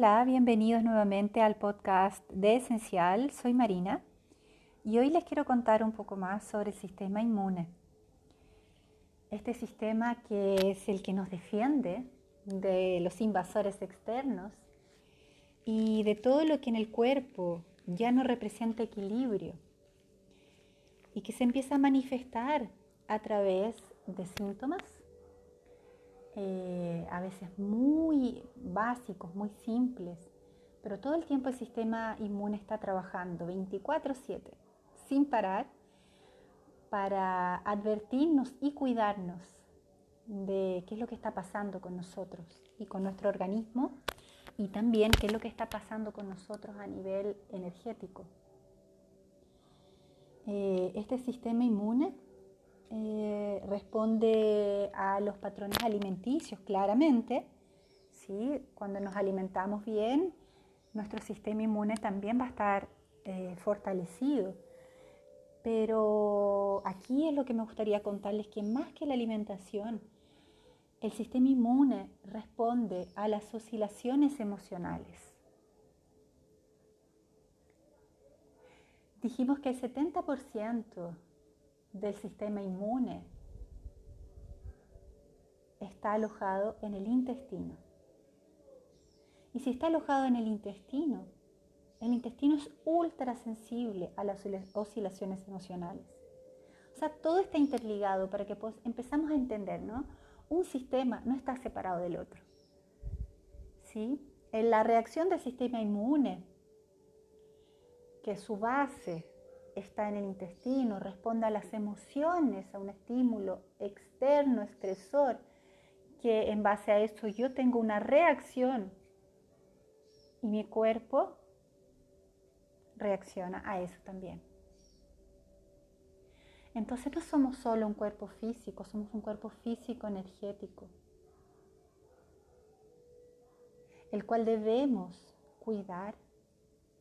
Hola, bienvenidos nuevamente al podcast de Esencial. Soy Marina y hoy les quiero contar un poco más sobre el sistema inmune. Este sistema que es el que nos defiende de los invasores externos y de todo lo que en el cuerpo ya no representa equilibrio y que se empieza a manifestar a través de síntomas eh, a veces muy básicos, muy simples, pero todo el tiempo el sistema inmune está trabajando 24/7, sin parar, para advertirnos y cuidarnos de qué es lo que está pasando con nosotros y con nuestro organismo y también qué es lo que está pasando con nosotros a nivel energético. Eh, este sistema inmune eh, responde a los patrones alimenticios, claramente. ¿sí? Cuando nos alimentamos bien, nuestro sistema inmune también va a estar eh, fortalecido. Pero aquí es lo que me gustaría contarles, que más que la alimentación, el sistema inmune responde a las oscilaciones emocionales. Dijimos que el 70% del sistema inmune está alojado en el intestino. Y si está alojado en el intestino, el intestino es ultra sensible a las oscilaciones emocionales. O sea, todo está interligado para que pues, empezamos a entender, ¿no? Un sistema no está separado del otro. ¿Sí? En la reacción del sistema inmune, que su base está en el intestino, responde a las emociones, a un estímulo externo, estresor, que en base a eso yo tengo una reacción y mi cuerpo reacciona a eso también. Entonces no somos solo un cuerpo físico, somos un cuerpo físico energético, el cual debemos cuidar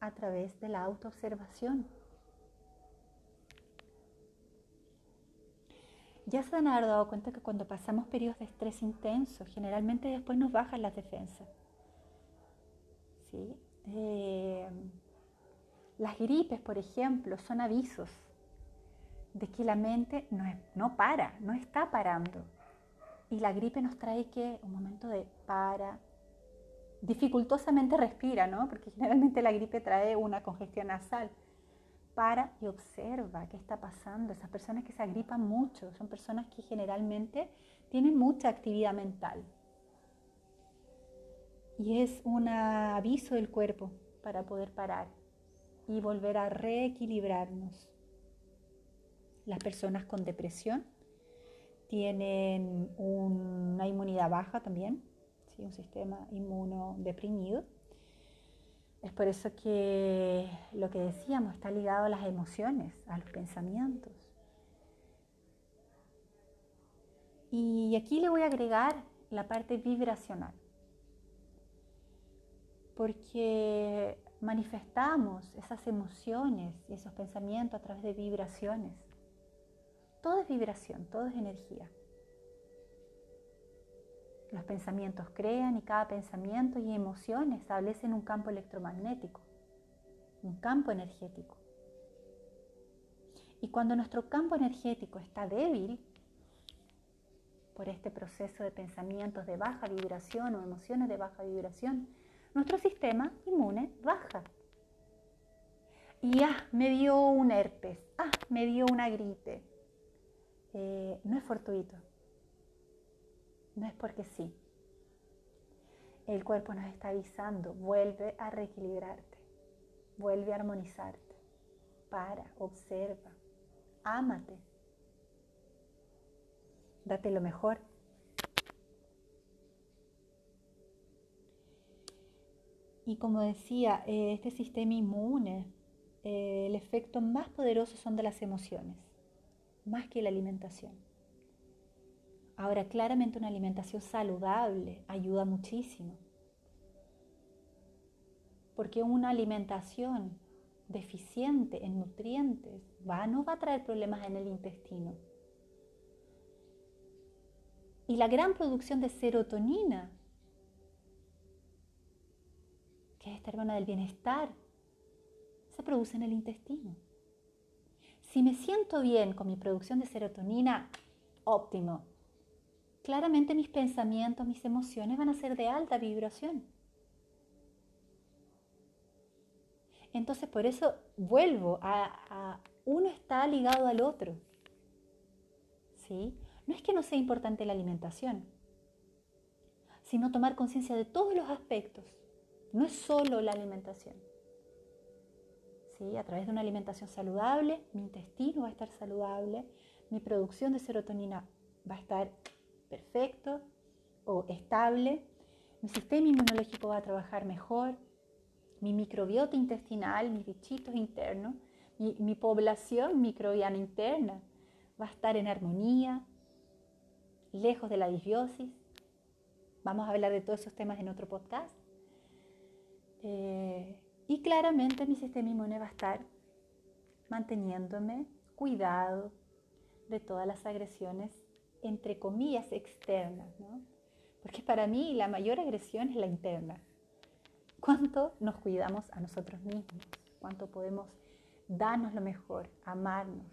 a través de la autoobservación. Ya se han dado cuenta que cuando pasamos periodos de estrés intenso, generalmente después nos bajan las defensas. ¿Sí? Eh, las gripes, por ejemplo, son avisos de que la mente no, no para, no está parando. Y la gripe nos trae que un momento de para, dificultosamente respira, ¿no? Porque generalmente la gripe trae una congestión nasal para y observa qué está pasando. Esas personas que se agripan mucho son personas que generalmente tienen mucha actividad mental. Y es un aviso del cuerpo para poder parar y volver a reequilibrarnos. Las personas con depresión tienen una inmunidad baja también, ¿sí? un sistema inmunodeprimido es por eso que lo que decíamos está ligado a las emociones, a los pensamientos. Y aquí le voy a agregar la parte vibracional, porque manifestamos esas emociones y esos pensamientos a través de vibraciones. Todo es vibración, todo es energía. Los pensamientos crean y cada pensamiento y emoción establecen un campo electromagnético, un campo energético. Y cuando nuestro campo energético está débil, por este proceso de pensamientos de baja vibración o emociones de baja vibración, nuestro sistema inmune baja. Y ah, me dio un herpes, ah, me dio una gripe. Eh, no es fortuito no es porque sí. El cuerpo nos está avisando, vuelve a reequilibrarte, vuelve a armonizarte. Para, observa, ámate. Date lo mejor. Y como decía, eh, este sistema inmune, eh, el efecto más poderoso son de las emociones, más que la alimentación. Ahora, claramente una alimentación saludable ayuda muchísimo. Porque una alimentación deficiente en nutrientes va, no va a traer problemas en el intestino. Y la gran producción de serotonina esta hormona del bienestar, se produce en el intestino. Si me siento bien con mi producción de serotonina, óptimo. Claramente mis pensamientos, mis emociones van a ser de alta vibración. Entonces por eso vuelvo a, uno está ligado al otro. ¿Sí? No es que no sea importante la alimentación, sino tomar conciencia de todos los aspectos. No es solo la alimentación. ¿Sí? A través de una alimentación saludable, mi intestino va a estar saludable, mi producción de serotonina va a estar perfecto o estable, mi sistema inmunológico va a trabajar mejor, mi microbiota intestinal, mis bichitos internos, mi, mi población microbiana interna va a estar en armonía, lejos de la disbiosis. Vamos a hablar de todos esos temas en otro podcast. Eh, y claramente mi sistema inmune va a estar manteniéndome cuidado de todas las agresiones, entre comillas, externas, ¿no? Porque para mí la mayor agresión es la interna. ¿Cuánto nos cuidamos a nosotros mismos? ¿Cuánto podemos darnos lo mejor, amarnos?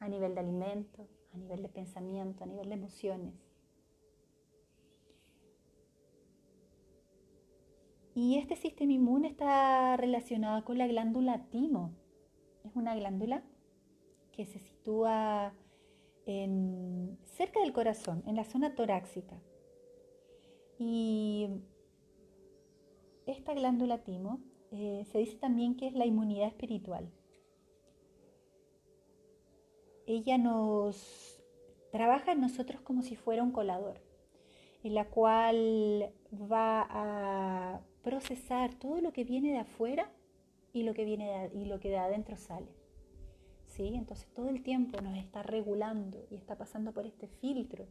A nivel de alimento, a nivel de pensamiento, a nivel de emociones. Y este sistema inmune está relacionado con la glándula timo. Es una glándula que se sitúa en, cerca del corazón, en la zona torácica. Y esta glándula timo eh, se dice también que es la inmunidad espiritual. Ella nos trabaja en nosotros como si fuera un colador, en la cual va a procesar todo lo que viene de afuera y lo que viene y lo que de adentro sale. ¿Sí? Entonces todo el tiempo nos está regulando y está pasando por este filtro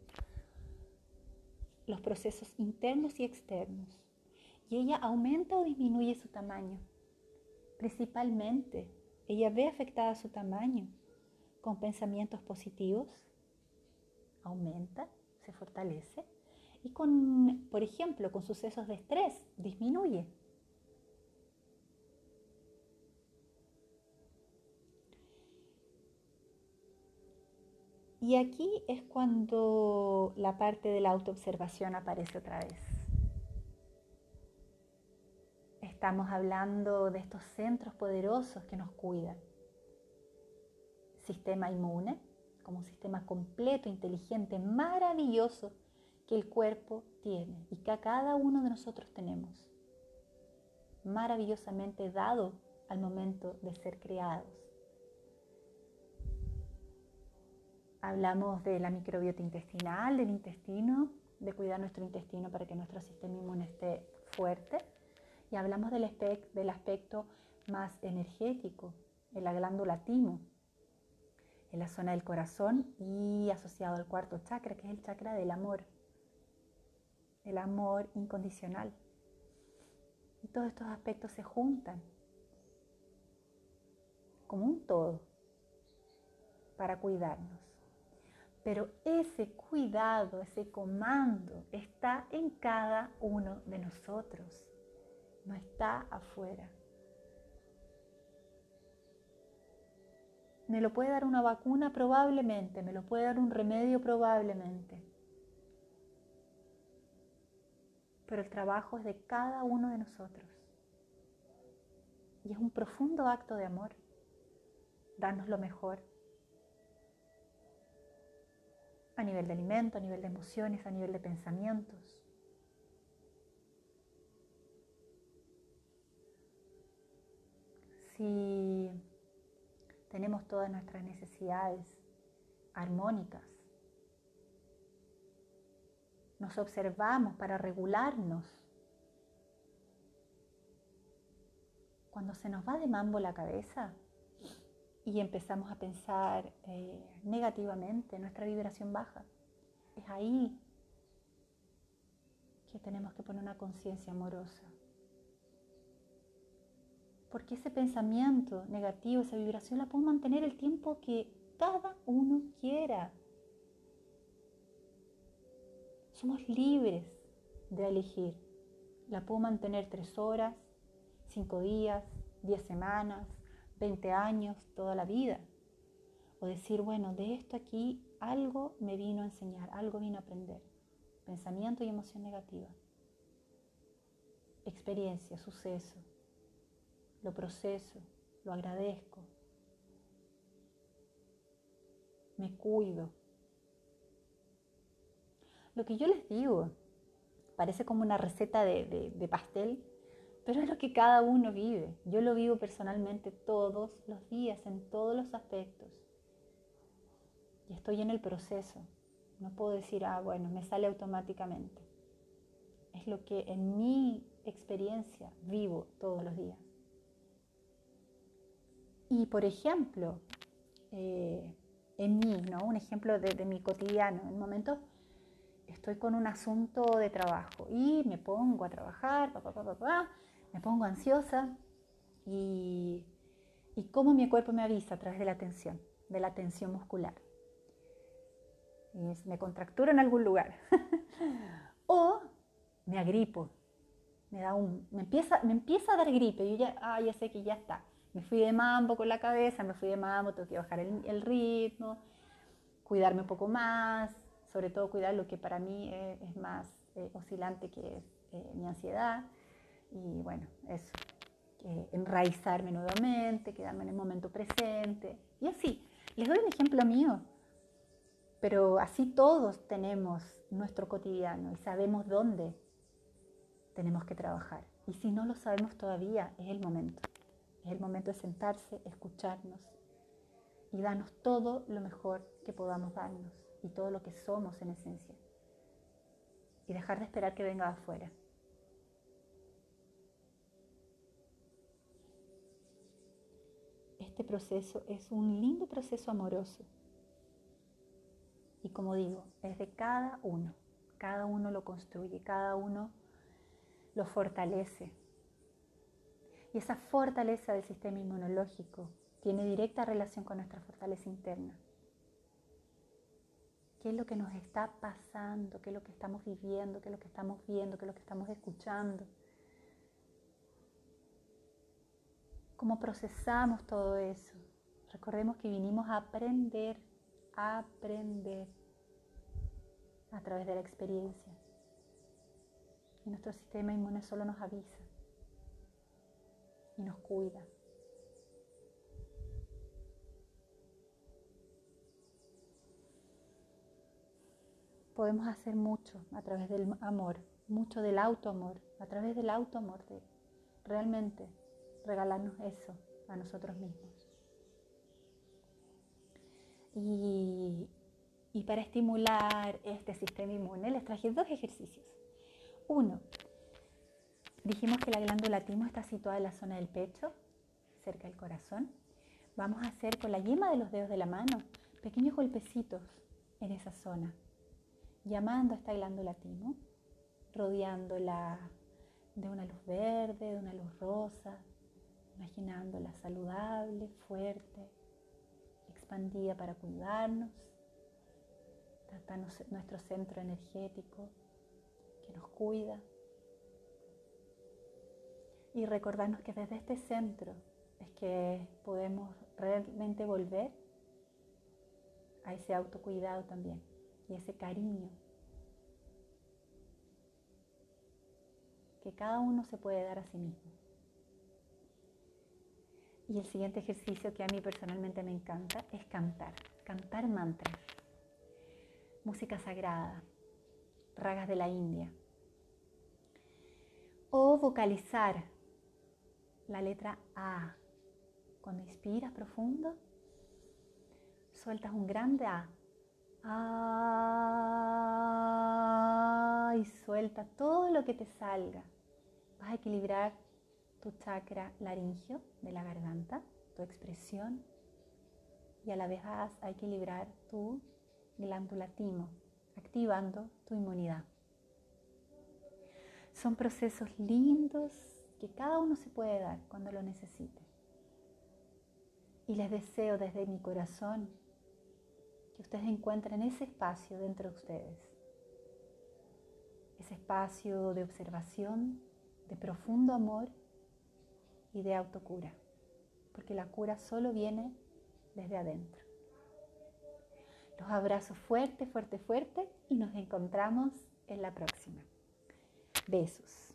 los procesos internos y externos y ella aumenta o disminuye su tamaño. Principalmente, ella ve afectada su tamaño con pensamientos positivos, aumenta, se fortalece, y con, por ejemplo, con sucesos de estrés, disminuye. Y aquí es cuando la parte de la autoobservación aparece otra vez. Estamos hablando de estos centros poderosos que nos cuidan. Sistema inmune, como un sistema completo, inteligente, maravilloso que el cuerpo tiene y que a cada uno de nosotros tenemos. Maravillosamente dado al momento de ser creados. Hablamos de la microbiota intestinal, del intestino, de cuidar nuestro intestino para que nuestro sistema inmune esté fuerte y hablamos del, aspecto más energético, en la glándula timo, en la zona del corazón y asociado al cuarto chakra, que es el chakra del amor, el amor incondicional. Y todos estos aspectos se juntan como un todo para cuidarnos. Pero ese cuidado, ese comando está en cada uno de nosotros no está afuera. Me lo puede dar una vacuna probablemente, me lo puede dar un remedio probablemente. Pero el trabajo es de cada uno de nosotros. Y es un profundo acto de amor, darnos lo mejor. A nivel de alimento, a nivel de emociones, a nivel de pensamientos. si tenemos todas nuestras necesidades armónicas, nos observamos para regularnos. Cuando se nos va de mambo la cabeza y empezamos a pensar eh, negativamente, nuestra vibración baja, es ahí que tenemos que poner una conciencia amorosa. Porque ese pensamiento negativo, esa vibración la puedo mantener el tiempo que cada uno quiera. Somos libres de elegir. La puedo mantener tres horas, cinco días, diez semanas, veinte años, toda la vida. O decir, bueno, de esto aquí algo me vino a enseñar, algo vino a aprender. Pensamiento y emoción negativa. Experiencia, suceso. Lo proceso, lo agradezco. Me cuido. Lo que yo les digo parece como una receta de, de pastel, pero es lo que cada uno vive. Yo lo vivo personalmente todos los días, en todos los aspectos. Y estoy en el proceso. No puedo decir, ah, bueno, me sale automáticamente. Es lo que en mi experiencia vivo todos los días. Y por ejemplo, eh, en mí, ¿no? un ejemplo de, de mi cotidiano, en el momento estoy con un asunto de trabajo y me pongo a trabajar, pa, pa, pa, me pongo ansiosa y, y cómo mi cuerpo me avisa a través de la tensión, de la tensión muscular. Y me contractura en algún lugar. o me agripo, me, da un, me, empieza, me empieza a dar gripe, yo ya, ah, ya sé que ya está. Me fui de mambo con la cabeza, me fui de mambo, tengo que bajar el ritmo, cuidarme un poco más, sobre todo cuidar lo que para mí es, es más eh, oscilante, que es eh, mi ansiedad. Y bueno, eso, eh, enraizarme nuevamente, quedarme en el momento presente. Y así, les doy un ejemplo mío, pero así todos tenemos nuestro cotidiano y sabemos dónde tenemos que trabajar. Y si no lo sabemos todavía, es el momento. Es el momento de sentarse, escucharnos y darnos todo lo mejor que podamos darnos y todo lo que somos en esencia. Y dejar de esperar que venga afuera. Este proceso es un lindo proceso amoroso. Y como digo, es de cada uno. Cada uno lo construye, cada uno lo fortalece. Y esa fortaleza del sistema inmunológico tiene directa relación con nuestra fortaleza interna. ¿Qué es lo que nos está pasando? ¿Qué es lo que estamos viviendo? ¿Qué es lo que estamos viendo? ¿Qué es lo que estamos escuchando? ¿Cómo procesamos todo eso? Recordemos que vinimos a aprender, a aprender a través de la experiencia. Y nuestro sistema inmune solo nos avisa y nos cuida. Podemos hacer mucho a través del amor, mucho del autoamor, a través del autoamor, de realmente regalarnos eso a nosotros mismos. Y, para estimular este sistema inmune les traje dos ejercicios. Uno, dijimos que la glándula timo está situada en la zona del pecho, cerca del corazón. Vamos a hacer con la yema de los dedos de la mano pequeños golpecitos en esa zona, llamando a esta glándula timo, rodeándola de una luz verde, de una luz rosa, imaginándola saludable, fuerte, expandida para cuidarnos, tratando nuestro centro energético nos cuida. Y recordarnos que desde este centro es que podemos realmente volver a ese autocuidado también y ese cariño que cada uno se puede dar a sí mismo. Y el siguiente ejercicio que a mí personalmente me encanta es cantar, cantar mantras, música sagrada, ragas de la India o vocalizar la letra A. Cuando inspiras profundo, sueltas un grande A. A y suelta todo lo que te salga. Vas a equilibrar tu chakra laringio de la garganta, tu expresión, y a la vez vas a equilibrar tu glándula timo, activando tu inmunidad. Son procesos lindos que cada uno se puede dar cuando lo necesite. Y les deseo desde mi corazón ustedes encuentren ese espacio dentro de ustedes. Ese espacio de observación, de profundo amor y de autocura, porque la cura solo viene desde adentro. Los abrazo fuerte, fuerte, fuerte y nos encontramos en la próxima. Besos.